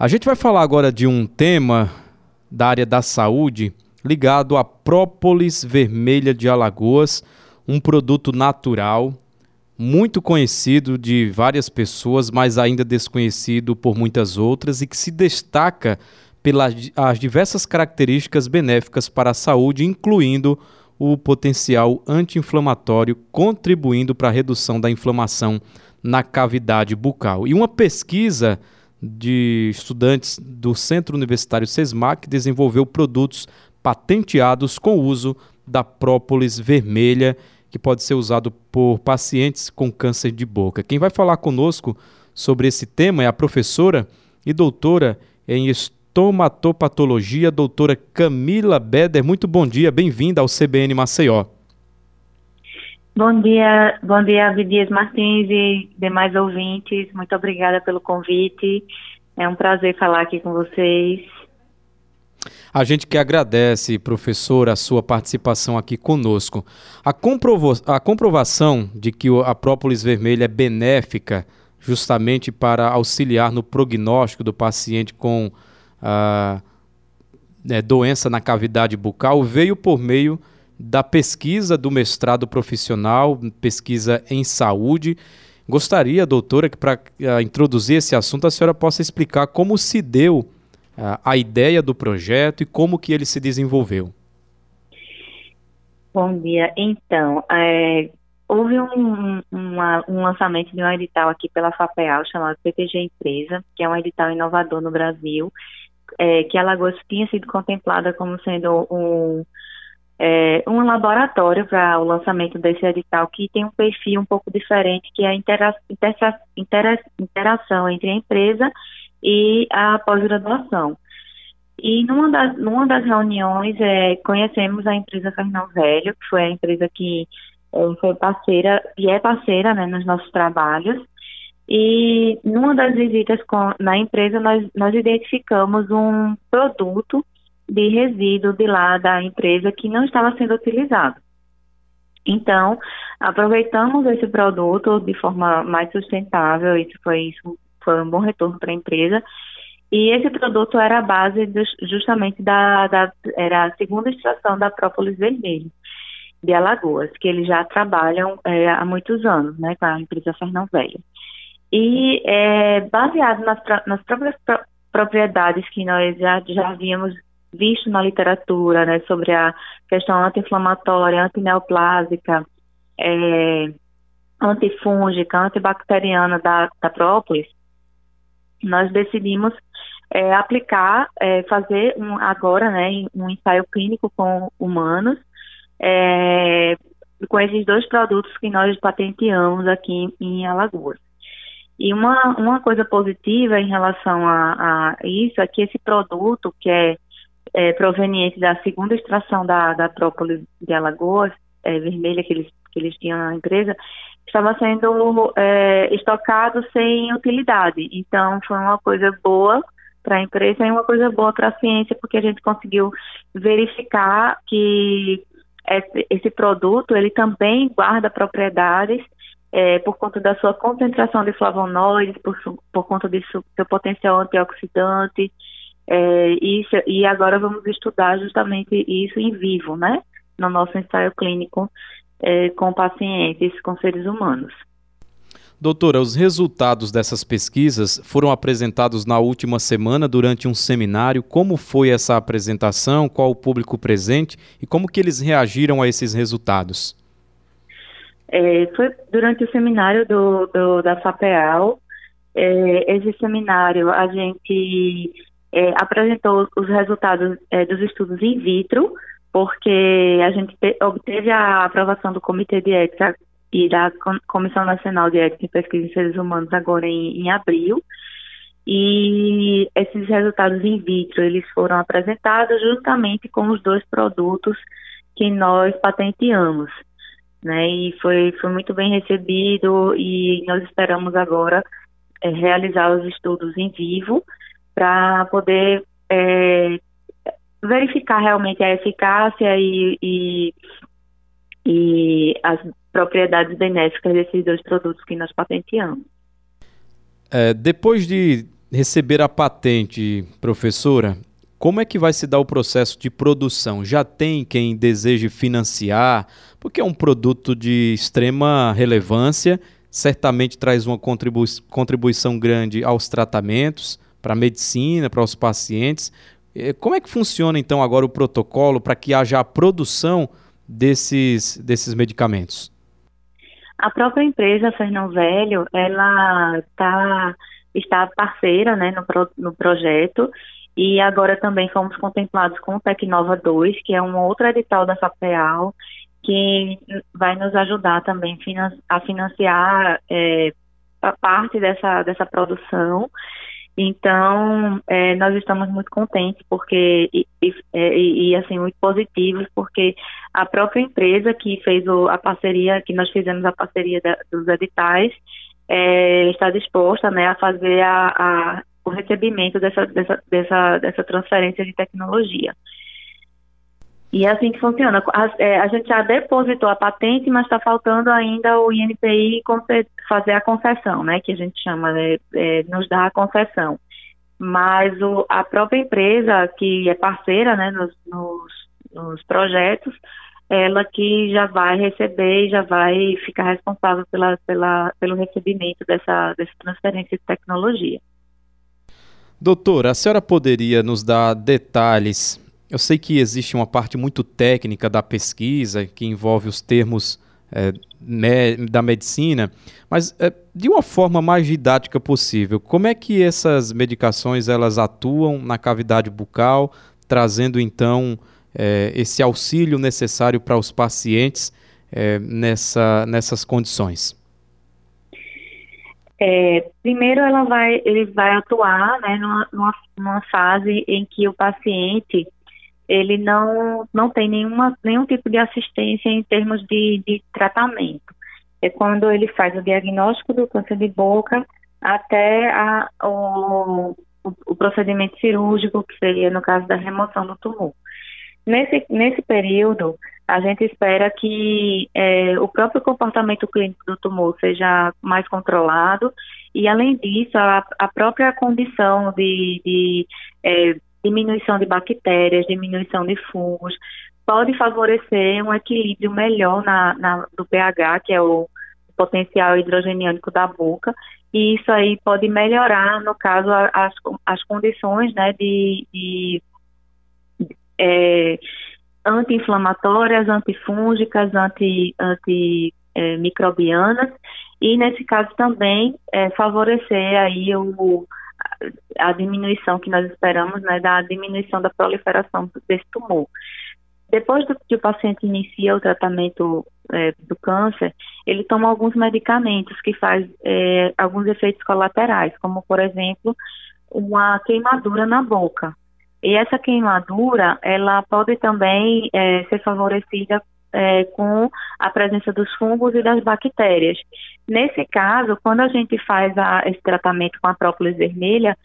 A gente vai falar agora de um tema da área da saúde ligado à própolis vermelha de Alagoas, um produto natural muito conhecido de várias pessoas, mas ainda desconhecido por muitas outras e que se destaca pelas as diversas características benéficas para a saúde, incluindo o potencial anti-inflamatório, contribuindo para a redução da inflamação na cavidade bucal. E uma pesquisa de estudantes do Centro Universitário SESMAC desenvolveu produtos patenteados com o uso da própolis vermelha, que pode ser usado por pacientes com câncer de boca. Quem vai falar conosco sobre esse tema é a professora e doutora em estomatopatologia, doutora Camila Beder. Muito bom dia, bem-vinda ao CBN Maceió. Bom dia, bom dia, Abdias Martins e demais ouvintes. Muito obrigada pelo convite. É um prazer falar aqui com vocês. A gente que agradece, professor, a sua participação aqui conosco. A, comprovo a comprovação de que a própolis vermelha é benéfica justamente para auxiliar no prognóstico do paciente com a né, doença na cavidade bucal veio por meio da pesquisa do mestrado profissional, pesquisa em saúde. Gostaria, doutora, que para uh, introduzir esse assunto a senhora possa explicar como se deu uh, a ideia do projeto e como que ele se desenvolveu. Bom dia. Então, é, houve um, uma, um, lançamento de um edital aqui pela FAPEAL chamado PTG Empresa, que é um edital inovador no Brasil, é, que Alagoas tinha sido contemplada como sendo um é, um laboratório para o lançamento desse edital que tem um perfil um pouco diferente, que é a intera intera intera interação entre a empresa e a pós-graduação. E numa das, numa das reuniões, é, conhecemos a empresa Fernão Velho, que foi a empresa que é, foi parceira e é parceira né, nos nossos trabalhos. E numa das visitas com, na empresa, nós, nós identificamos um produto de resíduo de lá da empresa que não estava sendo utilizado. Então, aproveitamos esse produto de forma mais sustentável, isso foi, isso foi um bom retorno para a empresa, e esse produto era a base de, justamente da, da, era a segunda extração da própolis vermelha de Alagoas, que eles já trabalham é, há muitos anos, né, com a empresa Fernão Velho. E é, baseado nas, nas próprias pro, propriedades que nós já, já havíamos visto na literatura, né, sobre a questão anti-inflamatória, antineoplásica, é, antifúngica, antibacteriana da, da própolis, nós decidimos é, aplicar, é, fazer um, agora, né, um ensaio clínico com humanos, é, com esses dois produtos que nós patenteamos aqui em Alagoas. E uma, uma coisa positiva em relação a, a isso é que esse produto, que é é, proveniente da segunda extração da, da própolis de Alagoas, é, vermelha que eles, que eles tinham na empresa, estava sendo é, estocado sem utilidade. Então, foi uma coisa boa para a empresa e uma coisa boa para a ciência, porque a gente conseguiu verificar que esse, produto ele também guarda propriedades é, por conta da sua concentração de flavonoides, por, por conta seu, seu potencial antioxidante, é, isso, e agora vamos estudar justamente isso em vivo, né? No nosso ensaio clínico é, com pacientes, com seres humanos. Doutora, os resultados dessas pesquisas foram apresentados na última semana durante um seminário. Como foi essa apresentação? Qual o público presente e como que eles reagiram a esses resultados? É, foi durante o seminário do, do da FAPEAL. É, esse seminário a gente é, apresentou os resultados é, dos estudos in vitro, porque a gente te, obteve a aprovação do Comitê de Ética e da Comissão Nacional de Ética e Pesquisa em Seres Humanos agora em, em abril. E esses resultados in vitro, eles foram apresentados justamente com os dois produtos que nós patenteamos, né? E foi, foi muito bem recebido e nós esperamos agora é, realizar os estudos em vivo para poder é, verificar realmente a eficácia e, e, e, as propriedades benéficas desses dois produtos que nós patenteamos. É, depois de receber a patente, professora, como é que vai se dar o processo de produção? Já tem quem deseje financiar? Porque é um produto de extrema relevância, certamente traz uma contribui contribuição grande aos tratamentos, para a medicina, para os pacientes. Eh, como é que funciona então agora o protocolo para que haja a produção desses, desses medicamentos? A própria empresa Fernão Velho, ela tá, está parceira né, no, pro, no projeto e agora também fomos contemplados com o Tecnova 2, que é um outro edital da FAPEAL, que vai nos ajudar também a financiar é, a parte dessa, dessa produção então, é, nós estamos muito contentes porque e, e, é, e, assim muito positivos porque a própria empresa que fez o, a parceria, que nós fizemos a parceria da, dos editais, é, está disposta, né, a fazer a, a, o recebimento dessa, dessa, dessa, dessa transferência de tecnologia. E é assim que funciona. A, é, a gente já depositou a patente, mas está faltando ainda o INPI fazer a concessão, né? Que a gente chama, né, é, nos dá a concessão. Mas o, a própria empresa, que é parceira né, nos, nos, nos projetos, ela que já vai receber e já vai ficar responsável pela, pela, pelo recebimento dessa, dessa transferência de tecnologia. Doutora, a senhora poderia nos dar detalhes eu sei que existe uma parte muito técnica da pesquisa que envolve os termos é, me, da medicina, mas é, de uma forma mais didática possível, como é que essas medicações elas atuam na cavidade bucal, trazendo então é, esse auxílio necessário para os pacientes nessa, nessas condições? É, primeiro, ela vai, ele vai atuar né, numa, numa fase em que o paciente ele não, não tem nenhuma, nenhum tipo de assistência em termos de, de tratamento. É quando ele faz o diagnóstico do câncer de boca até a, o, o, procedimento cirúrgico, que seria no caso da remoção do tumor. Nesse, nesse período, a gente espera que é, o próprio comportamento clínico do tumor seja mais controlado e, além disso, a, a própria condição de, de é, diminuição de bactérias, diminuição de fungos, pode favorecer um equilíbrio melhor na, na do pH, que é o potencial hidrogeniânico da boca, e isso aí pode melhorar, no caso, as, as condições né, de, de é, anti-inflamatórias, antifúngicas, anti, antimicrobianas, é, e nesse caso também é, favorecer aí o a diminuição que nós esperamos, né, da diminuição da proliferação desse tumor. Depois do que o paciente inicia o tratamento é, do câncer, ele toma alguns medicamentos que faz é, alguns efeitos colaterais, como por exemplo uma queimadura na boca. E essa queimadura, ela pode também é, ser favorecida é, com a presença dos fungos e das bactérias. Nesse caso, quando a gente faz a, esse tratamento com a própolis vermelha,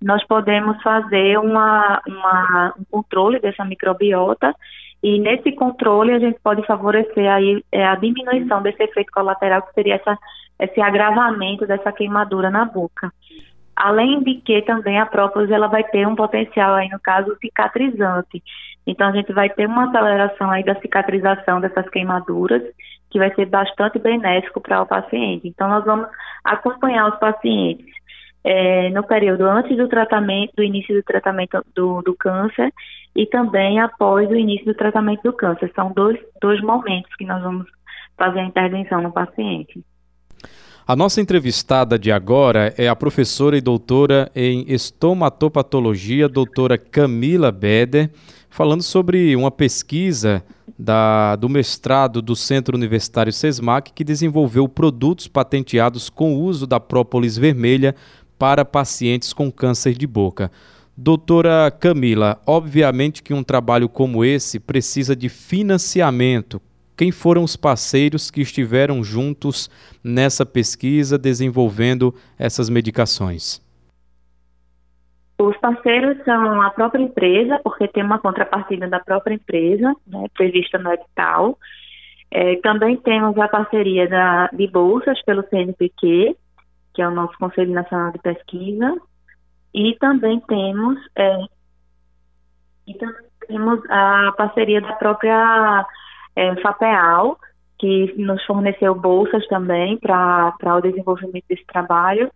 nós podemos fazer uma, uma, um controle dessa microbiota e nesse controle a gente pode favorecer aí, é, a diminuição desse efeito colateral que seria essa, esse agravamento dessa queimadura na boca. Além de que também a própolis ela vai ter um potencial aí no caso cicatrizante. Então a gente vai ter uma aceleração aí da cicatrização dessas queimaduras, que vai ser bastante benéfico para o paciente. Então nós vamos acompanhar os pacientes é, no período antes do tratamento, do início do tratamento do, do câncer e também após o início do tratamento do câncer. São dois, dois momentos que nós vamos fazer a intervenção no paciente. A nossa entrevistada de agora é a professora e doutora em estomatopatologia, doutora Camila Beder falando sobre uma pesquisa da, do mestrado do Centro Universitário SESMAC, que desenvolveu produtos patenteados com o uso da própolis vermelha para pacientes com câncer de boca. Doutora Camila, obviamente que um trabalho como esse precisa de financiamento. Quem foram os parceiros que estiveram juntos nessa pesquisa desenvolvendo essas medicações? Os parceiros são a própria empresa, porque tem uma contrapartida da própria empresa, né, prevista no edital. É, também temos a parceria da, de bolsas pelo CNPq, que é o nosso Conselho Nacional de Pesquisa. e também temos é, e também temos a parceria da própria é, FAPEAL, que nos forneceu bolsas também para o desenvolvimento desse trabalho,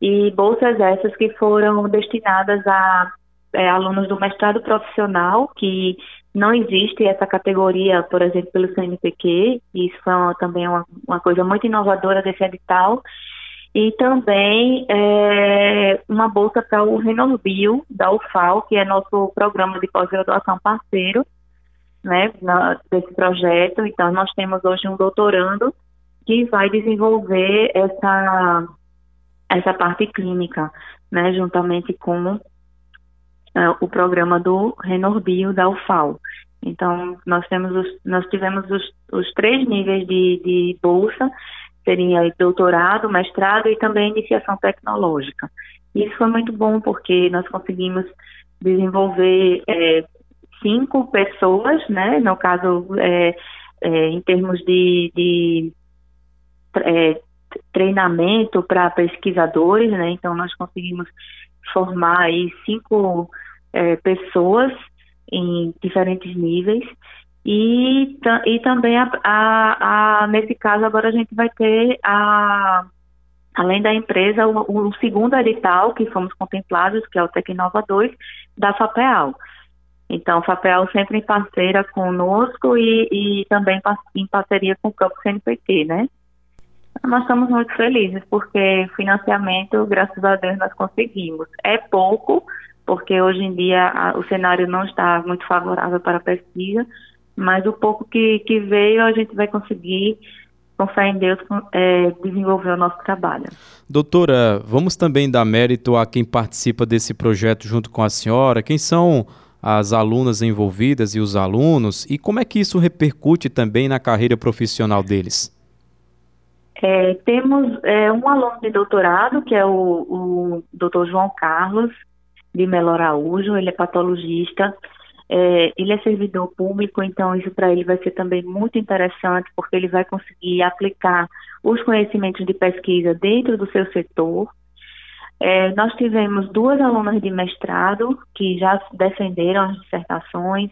e bolsas essas que foram destinadas a é, alunos do mestrado profissional, que não existe essa categoria, por exemplo, pelo CNPq, isso foi uma, também uma, uma coisa muito inovadora desse edital, e também é, uma bolsa para o Renorbio, da UFAL, que é nosso programa de pós-graduação parceiro né, na, desse projeto. Então, nós temos hoje um doutorando que vai desenvolver essa, essa parte clínica, né, juntamente com uh, o programa do Renorbio, da UFAL. Então, nós, temos os, nós tivemos os, os três níveis de, de bolsa, seria doutorado, mestrado e também iniciação tecnológica. Isso foi muito bom porque nós conseguimos desenvolver é, cinco pessoas, né? No caso, é, é, em termos de, de é, treinamento para pesquisadores, né? Então nós conseguimos formar aí cinco é, pessoas em diferentes níveis e, e também, a, a, a, nesse caso, agora a gente vai ter, a, além da empresa, o, o, segundo edital que fomos contemplados, que é o Tecnova 2, da FAPEAL. Então, FAPEAL sempre em parceira conosco e, e também em parceria com o próprio CNPq, né? Nós estamos muito felizes, porque financiamento, graças a Deus, nós conseguimos. É pouco, porque hoje em dia a, o cenário não está muito favorável para a pesquisa, mas o pouco que, que veio a gente vai conseguir com fé em Deus, é, desenvolver o nosso trabalho. Doutora, vamos também dar mérito a quem participa desse projeto junto com a senhora. Quem são as alunas envolvidas e os alunos? E como é que isso repercute também na carreira profissional deles? É, temos é, um aluno de doutorado, que é o, o João Carlos de Melo Araújo, ele é patologista. É, ele é servidor público, então isso para ele vai ser também muito interessante, porque ele vai conseguir aplicar os conhecimentos de pesquisa dentro do seu setor. É, nós tivemos duas alunas de mestrado que já defenderam as dissertações,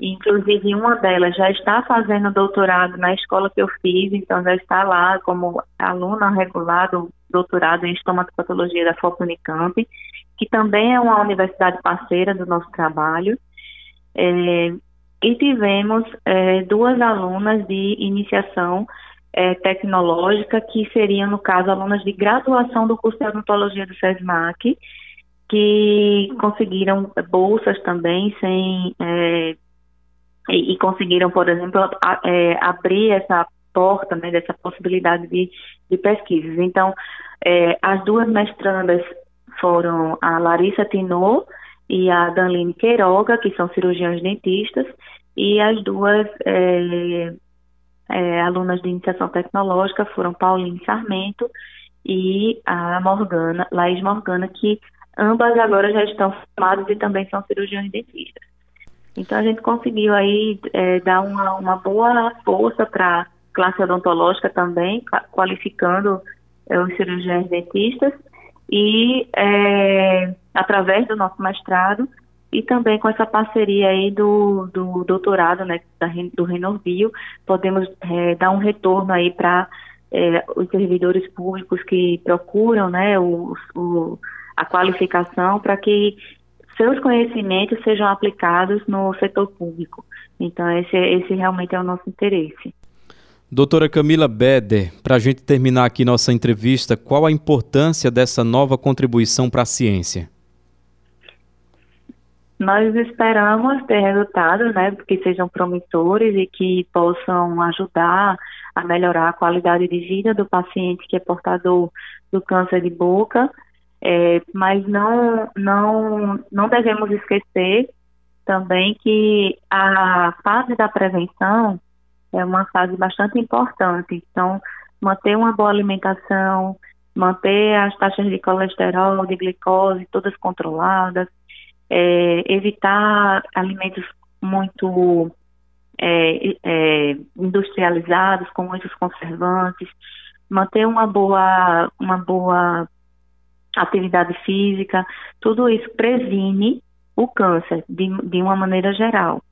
inclusive uma delas já está fazendo doutorado na escola que eu fiz, então já está lá como aluna regular do doutorado em estomatopatologia da FOP Unicamp, que também é uma universidade parceira do nosso trabalho. É, e tivemos é, duas alunas de iniciação é, tecnológica, que seriam, no caso, alunas de graduação do curso de odontologia do SESMAC, que conseguiram bolsas também sem é, e, e, conseguiram, por exemplo, a, é, abrir essa porta, né, dessa possibilidade de, de pesquisas. Então, é, as duas mestrandas foram a Larissa Tinot e a Danline Queiroga, que são cirurgiões dentistas, e as duas é, é, alunas de iniciação tecnológica foram Pauline Sarmento e a Morgana, Laís Morgana, que ambas agora já estão formadas e também são cirurgiões dentistas. Então a gente conseguiu aí é, dar uma, uma boa força para a classe odontológica também, qualificando é, os cirurgiões dentistas e é, através do nosso mestrado e também com essa parceria aí do, do doutorado, né, da, do Renorbio, podemos é, dar um retorno aí para é, os servidores públicos que procuram, né, o, o a qualificação para que seus conhecimentos sejam aplicados no setor público. Então, esse, esse realmente é o nosso interesse. Doutora Camila Beder, para a gente terminar aqui nossa entrevista, qual a importância dessa nova contribuição para a ciência? Nós esperamos ter resultados, né, que sejam promissores e que possam ajudar a melhorar a qualidade de vida do paciente que é portador do câncer de boca, é, mas não, não, não devemos esquecer também que a fase da prevenção é uma fase bastante importante. Então, manter uma boa alimentação, manter as taxas de colesterol, de glicose todas controladas, é, evitar alimentos muito é, é, industrializados com muitos conservantes, manter uma boa uma boa atividade física, tudo isso previne o câncer de, de uma maneira geral.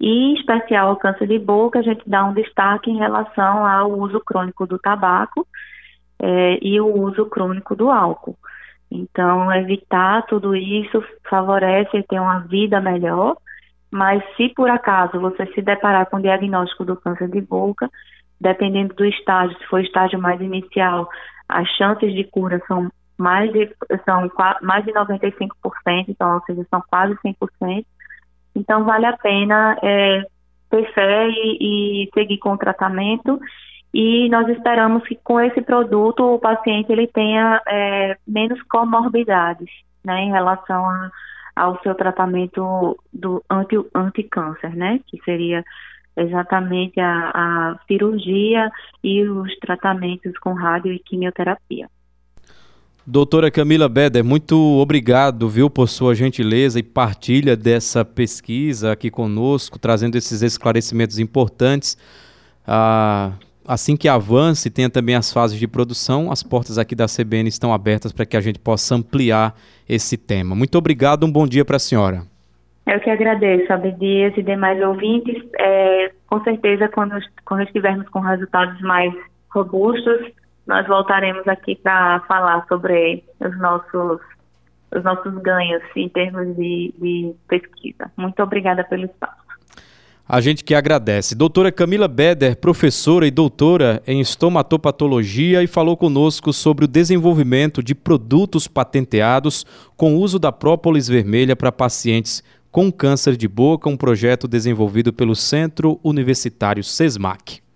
E, em especial, o câncer de boca, a gente dá um destaque em relação ao uso crônico do tabaco é, e o uso crônico do álcool. Então, evitar tudo isso favorece ter uma vida melhor, mas se por acaso você se deparar com o diagnóstico do câncer de boca, dependendo do estágio, se for estágio mais inicial, as chances de cura são mais de, são mais de 95%, então, ou seja, são quase 100%. Então, vale a pena é, ter fé e, e, seguir com o tratamento. E nós esperamos que com esse produto o paciente ele tenha é, menos comorbidades né, em relação a, ao seu tratamento do anti, anti-câncer, né, que seria exatamente a, a cirurgia e os tratamentos com rádio e quimioterapia. Doutora Camila Beder, muito obrigado, viu, por sua gentileza e partilha dessa pesquisa aqui conosco, trazendo esses esclarecimentos importantes. Ah, assim que avance tenha também as fases de produção, as portas aqui da CBN estão abertas para que a gente possa ampliar esse tema. Muito obrigado, um bom dia para a senhora. Eu que agradeço, Abdias e demais ouvintes. É, com certeza, quando, quando estivermos com resultados mais robustos, nós voltaremos aqui para falar sobre os nossos, os nossos ganhos em termos de, de pesquisa. Muito obrigada pelo espaço. A gente que agradece. Doutora Camila Beder, professora e doutora em estomatopatologia, e falou conosco sobre o desenvolvimento de produtos patenteados com uso da própolis vermelha para pacientes com câncer de boca, um projeto desenvolvido pelo Centro Universitário SESMAC.